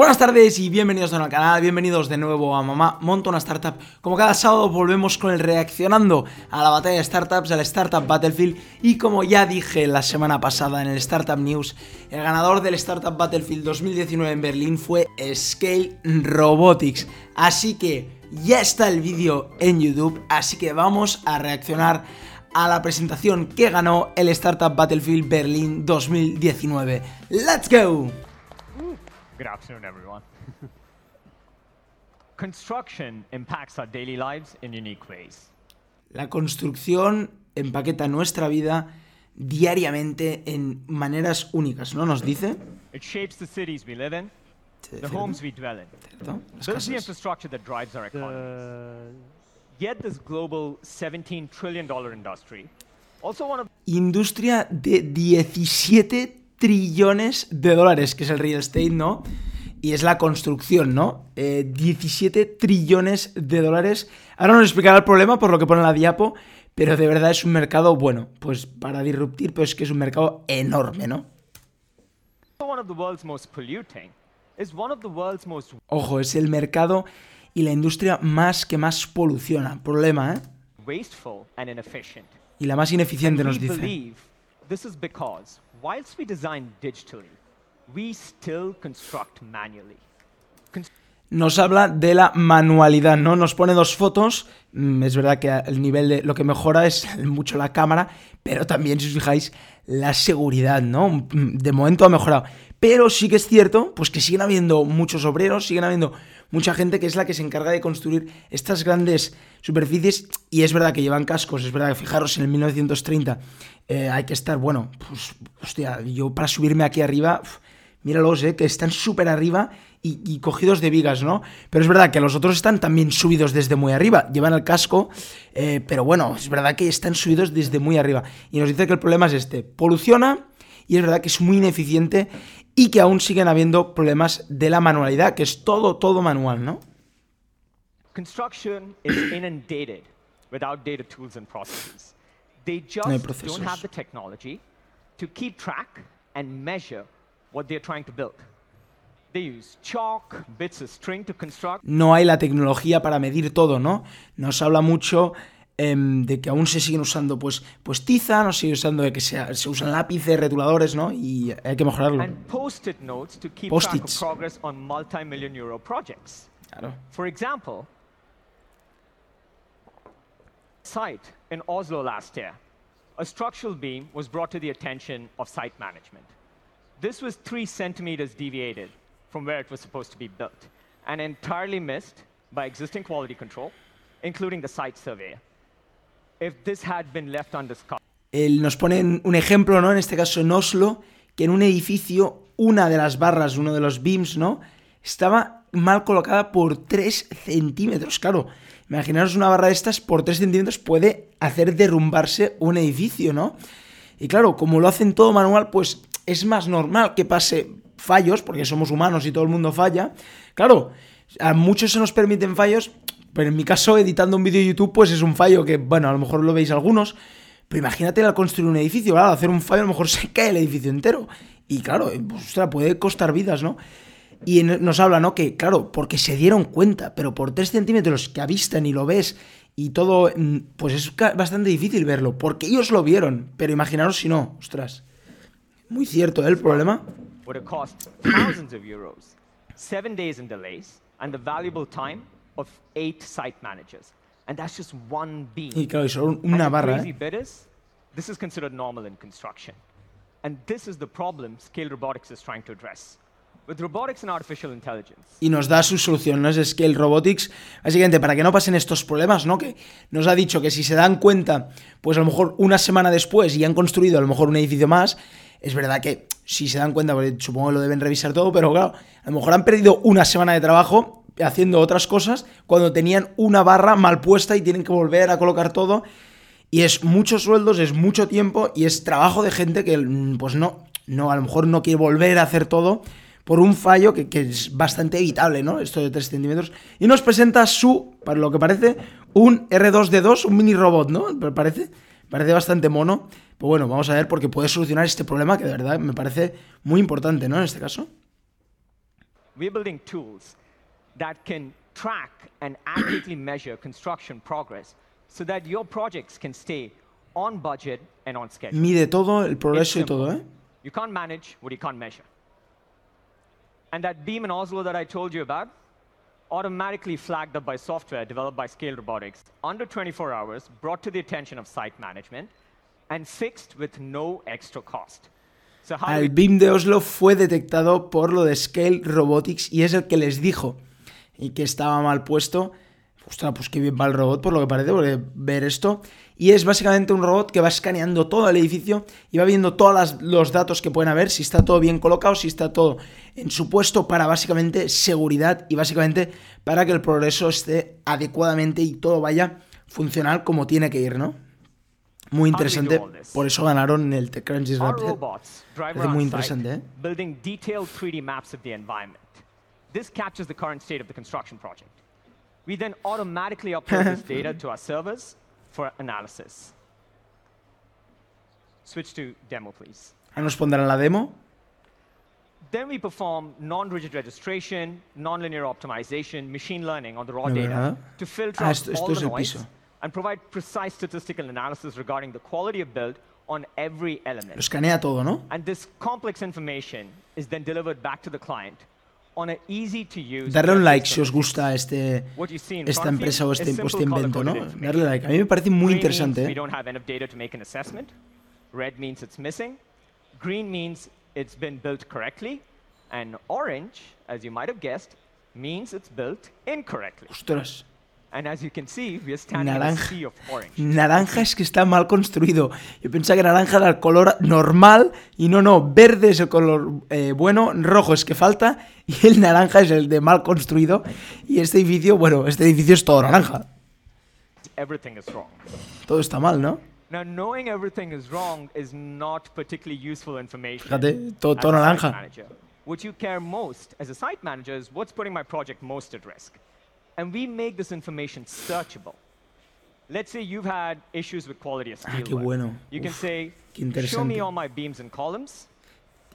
Buenas tardes y bienvenidos al canal, bienvenidos de nuevo a Mamá Monta una Startup. Como cada sábado volvemos con el reaccionando a la batalla de startups, al Startup Battlefield y como ya dije la semana pasada en el Startup News, el ganador del Startup Battlefield 2019 en Berlín fue Scale Robotics. Así que ya está el vídeo en YouTube, así que vamos a reaccionar a la presentación que ganó el Startup Battlefield Berlín 2019. ¡Let's go! Good afternoon, everyone. Construction impacts our daily lives in unique ways. La construcción empaqueta nuestra vida diariamente en maneras únicas, ¿no? Nos dice. It shapes the cities we live in, the cierto, homes we dwell in. cierto, las Builds the infrastructure that drives our economies. Yet this global $17 trillion industry, also one of Industria de 17 trillones de dólares, que es el real estate, ¿no? Y es la construcción, ¿no? Eh, 17 trillones de dólares. Ahora nos explicará el problema por lo que pone en la diapo, pero de verdad es un mercado, bueno, pues para disruptir, pero es que es un mercado enorme, ¿no? Ojo, es el mercado y la industria más que más poluciona. Problema, ¿eh? Y la más ineficiente nos dice. Believe this is because whilst we design digitally, we still construct manually. Nos habla de la manualidad, ¿no? Nos pone dos fotos. Mm, Es verdad que el nivel de lo que mejora es mucho la cámara, pero también, si os fijáis, la seguridad, ¿no? Mm, De momento ha mejorado. Pero sí que es cierto, pues que siguen habiendo muchos obreros, siguen habiendo mucha gente que es la que se encarga de construir estas grandes superficies. Y es verdad que llevan cascos, es verdad que fijaros en el 1930 eh, hay que estar, bueno, pues, hostia, yo para subirme aquí arriba, míralos, eh, que están súper arriba y, y cogidos de vigas, ¿no? Pero es verdad que los otros están también subidos desde muy arriba, llevan el casco, eh, pero bueno, es verdad que están subidos desde muy arriba. Y nos dice que el problema es este, poluciona y es verdad que es muy ineficiente y que aún siguen habiendo problemas de la manualidad, que es todo, todo manual, ¿no? Construction is inundated with outdated tools and processes. They just hay don't have the technology to keep track and measure what they're trying to build. They use chalk, bits of string to construct, no hay la tecnología para medir todo, ¿no? Nos habla mucho em, de que aún se siguen usando pues, pues tiza, no se sigue usando de que se, se usan lápices, retuladores, ¿no? Y hay que mejorarlo. Post-its. progress on multi-million euro projects. Claro. For example, site in Oslo last year, a structural beam was brought to the attention of site management. This was three centimeters deviated from where it was supposed to be built and entirely missed by existing quality control, including the site surveyor. Él nos pone un ejemplo, ¿no? En este caso en Oslo, que en un edificio, una de las barras, uno de los beams, ¿no? Estaba mal colocada por 3 centímetros. Claro, imaginaros una barra de estas por 3 centímetros puede hacer derrumbarse un edificio, ¿no? Y claro, como lo hacen todo manual, pues es más normal que pase fallos, porque somos humanos y todo el mundo falla. Claro, a muchos se nos permiten fallos, pero en mi caso, editando un vídeo de YouTube, pues es un fallo que, bueno, a lo mejor lo veis algunos, pero imagínate al construir un edificio, al hacer un fallo a lo mejor se cae el edificio entero. Y claro, eh, pues, ostras, puede costar vidas, ¿no? Y nos habla, ¿no? Que, claro, porque se dieron cuenta, pero por 3 centímetros que avistan y lo ves y todo, mm, pues es bastante difícil verlo, porque ellos lo vieron, pero imaginaros si no, ostras. Muy cierto, ¿eh? El problema. seven days in delays, and the valuable time of eight site managers. And that's just one beam. Y claro, solo And una the barra, crazy ¿eh? bit is, this is considered normal in construction. And this is the problem Scale Robotics is trying to address. With robotics and artificial intelligence, y nos da su solución, ¿no? Es Scale Robotics, básicamente para que no pasen estos problemas, ¿no? Que nos ha dicho que si se dan cuenta, pues a lo mejor una semana después y han construido a lo mejor un edificio más, es verdad que si se dan cuenta, porque supongo que lo deben revisar todo, pero claro, a lo mejor han perdido una semana de trabajo haciendo otras cosas cuando tenían una barra mal puesta y tienen que volver a colocar todo. Y es muchos sueldos, es mucho tiempo y es trabajo de gente que, mm, pues no, no, a lo mejor no quiere volver a hacer todo por un fallo que, es bastante evitable, ¿no? Esto de 3 centímetros. Y nos presenta su, para lo que parece, un R2D2, un mini robot, ¿no? Parece, parece bastante mono. Pues bueno, vamos a ver porque puede solucionar este problema que de verdad me parece muy importante, ¿no? En este caso. we're building tools that can track and accurately measure construction progress so that your projects can stay on budget and on schedule. Mide todo, el progreso y todo, ¿eh? You can't manage what you can't measure. And that beam in Oslo that I told you about, automatically flagged up by software developed by Scale Robotics, under 24 hours, brought to the attention of site management, and fixed with no extra cost. So how do Al we BIM de Oslo fue detectado por lo de Scale Robotics y es el que les dijo y que estaba mal puesto. Ostras, pues qué bien va el robot por lo que parece, porque ver esto. Y es básicamente un robot que va escaneando todo el edificio y va viendo todos los datos que pueden haber, si está todo bien colocado, si está todo en su puesto para básicamente seguridad y básicamente para que el progreso esté adecuadamente y todo vaya funcional como tiene que ir, ¿no? Muy interesante, por eso ganaron el TechCrunch drive Parece muy interesante, ¿eh? Building detailed 3D maps of the environment. This captures the current state of the construction project. We then automatically upload this data to our servers for analysis. Switch to demo, please. Ahora nos pondrán la demo. Then we perform non-rigid registration, nonlinear optimization, machine learning on the raw data nada. to filter Ah, out esto- all the noise piso. and provide precise statistical analysis regarding the quality of build on every Lo element. escanea todo, ¿no? And this complex information is then delivered back to the client on an easy to use. Darle un like si os gusta este, What you see in esta front of you empresa o este, este invento, ¿no? Darle like. A mí me parece muy interesante, ¿eh? don't have enough data to make an assessment. Red means it's missing. Green means it's been built correctly. And orange, as you might have guessed, means it's built incorrectly. Ostras. And as you can see, we are standing in a Naranja. sea of orange. Naranja es que está mal construido. Yo pensaba que naranja era el color normal y no, no. Verde es el color eh, bueno, rojo es que falta y el naranja es el de mal construido. Y este edificio, bueno, este edificio es todo naranja. Everything is wrong. Todo está mal, ¿no? Now, knowing everything is wrong is not particularly useful information. Fíjate, todo, todo naranja. What you care most as a site manager is what's putting my project most at risk. And we make this information searchable. Let's say you've had issues with quality of Ah, qué bueno. You can Uf, say, qué show me interesante. all my beams and columns.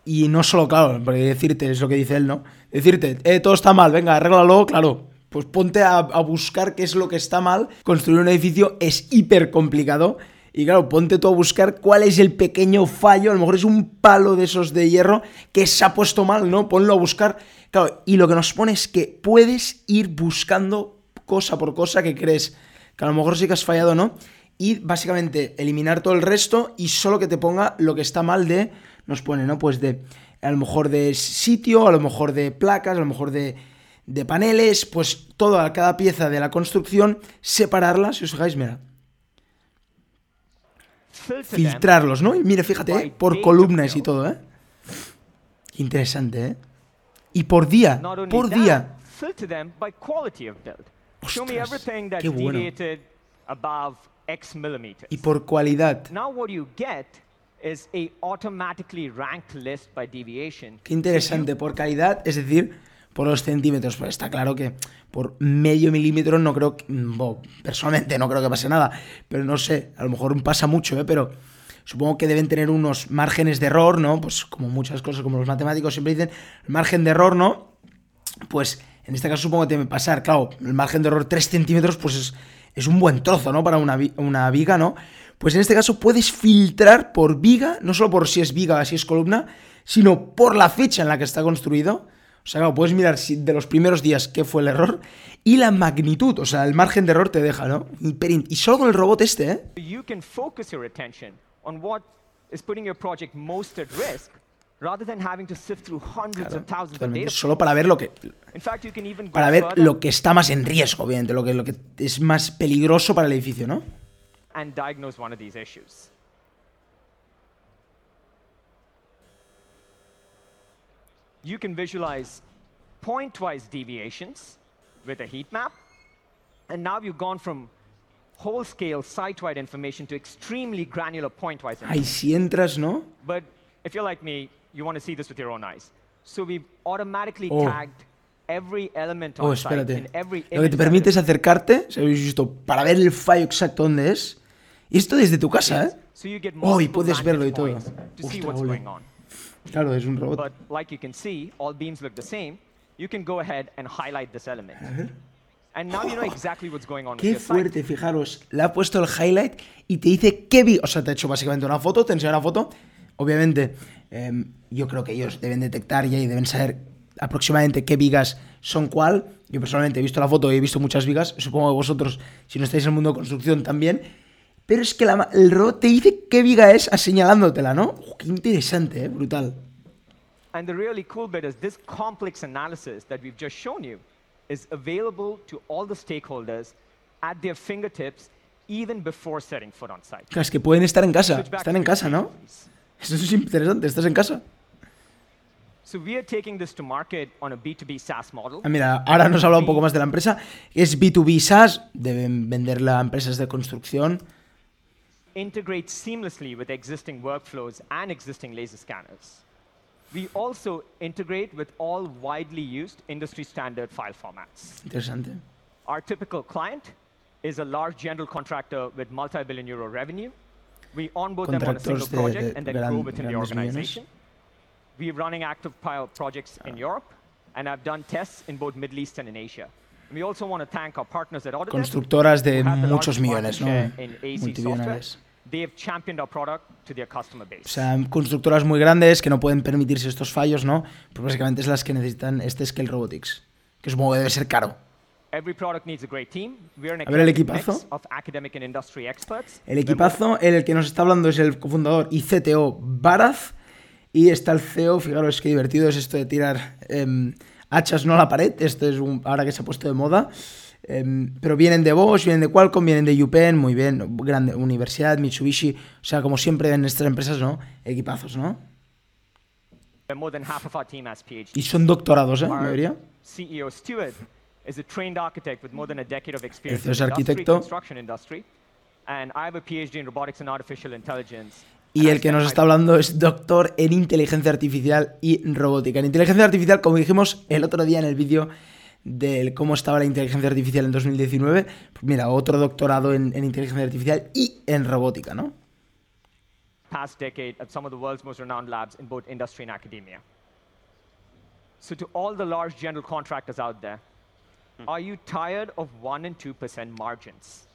Y no solo, claro, porque decirte, es lo que dice él, ¿no? Decirte, eh, todo está mal, venga, arréglalo, claro. Pues ponte a, a buscar qué es lo que está mal. Construir un edificio es hiper complicado. Y claro, ponte tú a buscar cuál es el pequeño fallo. A lo mejor es un palo de esos de hierro que se ha puesto mal, ¿no? Ponlo a buscar. Claro, y lo que nos pone es que puedes ir buscando cosa por cosa que crees que a lo mejor sí que has fallado, ¿no? Y básicamente eliminar todo el resto y solo que te ponga lo que está mal de, nos pone, ¿no? Pues de, a lo mejor de sitio, a lo mejor de placas, a lo mejor de, de paneles, pues toda cada pieza de la construcción, separarla, si os fijáis, mira, filtrarlos, ¿no? Y mira, fíjate, ¿eh? por columnas y todo, ¿eh? Interesante, ¿eh? Y por día, por día. Ostras, everything that's qué bueno. deviated above X millimeters. Y por cualidad. Now what you get is a automatically ranked list by deviation. Qué interesante, por calidad, es decir, por los centímetros. Pues está claro que por medio milímetro no creo que. mm, personalmente no creo que pase nada. Pero no sé, a lo mejor pasa mucho, ¿eh? Pero supongo que deben tener unos márgenes de error, ¿no? Pues como muchas cosas, como los matemáticos siempre dicen, el margen de error, ¿no? Pues en este caso supongo que debe pasar, claro, el margen de error 3 centímetros, pues es, es un buen trozo, ¿no? Para una, una viga, ¿no? Pues en este caso puedes filtrar por viga, no solo por si es viga o si es columna, sino por la fecha en la que está construido. O sea, claro, puedes mirar si de los primeros días qué fue el error y la magnitud, o sea, el margen de error te deja, ¿no? Y solo con el robot este, ¿eh? You can focus your attention on what is putting your project most at risk rather than having to sift through hundreds Claro, of thousands of data. Solo para ver lo que, fact, para ver lo que está más en riesgo, obviamente, lo que, lo que es más peligroso para el edificio, ¿no? and diagnose one of these issues. You can visualize point-wise deviations with a heat map. And now you've gone from whole-scale site-wide information to extremely granular point-wise information. Ahí si entras, ¿no? But if you're like me, you want to see this with your own eyes. So we've automatically Oh. tagged every element Oh, on site espérate. in every Lo que te permite es acercarte, si habéis visto, para ver el fallo exacto dónde es. Y esto desde tu casa, ¿eh? So you get Oh, y puedes verlo y todo. points to see Ostras, Claro, es un robot. But like you can see, all beams look the same. you can go ahead and highlight this element. And now you know exactly what's going on with Qué fuerte, fijaros. Le ha puesto el highlight y te dice qué vi. O sea, te ha hecho básicamente una foto, te enseña una foto. Obviamente, em, yo creo que ellos deben detectar ya y deben saber aproximadamente qué vigas son cuál. Yo personalmente he visto la foto y he visto muchas vigas. Supongo que vosotros, si no estáis en el mundo de construcción, también. Pero es que la- el robot te dice qué viga es señalándotela, ¿no? Qué interesante, ¿eh? Brutal. And the really cool bit is this complex analysis that we've just shown you is available to all the stakeholders at their fingertips even before setting foot on site. Claro, es que pueden estar en casa. Están en casa, ¿no? Eso es interesante. Estás en casa. So we are taking this to market on a B2B SaaS model. Ah, mira, ahora nos habla un poco más de la empresa. Es B2B SaaS, deben venderla a empresas de construcción. Integrate seamlessly with existing workflows and existing laser scanners. We also integrate with all widely used industry standard file formats. Interesante. Our typical client is a large general contractor with multi-billion euro revenue. We onboard them on a single Contractors de- project de and then gran- grow within the millones. organization. We're running active pilot projects in ah. Europe, and I've done tests in both Middle East and in Asia. We also want to thank our partners at Autodesk, Constructoras de who have the muchos millones, ¿no? market O base. sea, constructoras muy grandes que no pueden permitirse estos fallos, ¿no? Pues básicamente es las que necesitan este Scale Robotics. Que supongo que debe ser caro. A ver el equipazo. El equipazo, el que nos está hablando es el cofundador y CTO Baraz. Y está el CEO, fijaros qué divertido es esto de tirar em, hachas no a la pared. Esto es un, ahora que se ha puesto de moda. Em, pero vienen de Bosch, vienen de Qualcomm, vienen de UPenn, muy bien, grande universidad, Mitsubishi. O sea, como siempre en estas empresas, ¿no? Equipazos, ¿no? Y son doctorados, ¿eh? Mayoría. CEO Stuart is a trained architect with more than a decade of experience Este es in the industry, arquitecto. construction industry. And I have a PhD in robotics and artificial intelligence. Y el que nos está hablando es doctor en inteligencia artificial y robótica. En inteligencia artificial, como dijimos el otro día en el vídeo del cómo estaba la inteligencia artificial en 2019, pues mira, otro doctorado en, en inteligencia artificial y en robótica, ¿no? past decade at some of the world's most renowned labs in both industry and academia. So, to all the large general contractors out there, hmm. are you tired of 1% and 2% margins?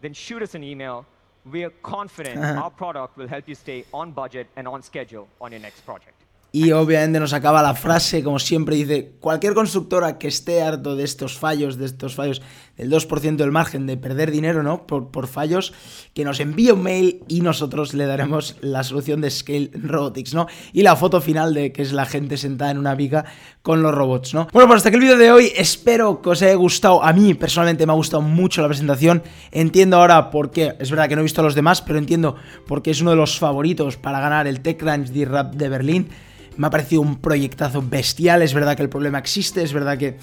Then shoot us an email. We are confident our product will help you stay on budget and on schedule on your next project. Y obviamente nos acaba la frase, como siempre dice, cualquier constructora que esté harto de estos fallos, de estos fallos del 2% del margen de perder dinero, ¿no? Por, por fallos, que nos envíe un mail y nosotros le daremos la solución de Scale Robotics, ¿no? Y la foto final de que es la gente sentada en una viga con los robots, ¿no? Bueno, pues hasta aquí el vídeo de hoy, espero que os haya gustado, a mí personalmente me ha gustado mucho la presentación, entiendo ahora por qué, es verdad que no he visto a los demás, pero entiendo por qué es uno de los favoritos para ganar el TechCrunch D-Rap de Berlín, me ha parecido un proyectazo bestial. Es verdad que el problema existe, es verdad que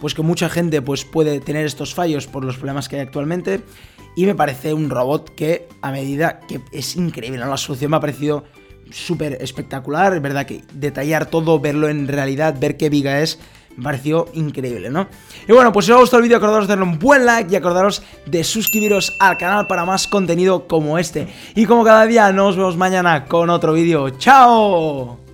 pues que mucha gente pues puede tener estos fallos por los problemas que hay actualmente y me parece un robot que a medida que es increíble. La solución me ha parecido súper espectacular, es verdad que detallar todo, verlo en realidad, ver qué viga es, me pareció increíble, ¿no? Y bueno, pues si os ha gustado el vídeo, acordaros de darle un buen like y acordaros de suscribiros al canal para más contenido como este. Y como cada día, nos vemos mañana con otro vídeo. ¡Chao!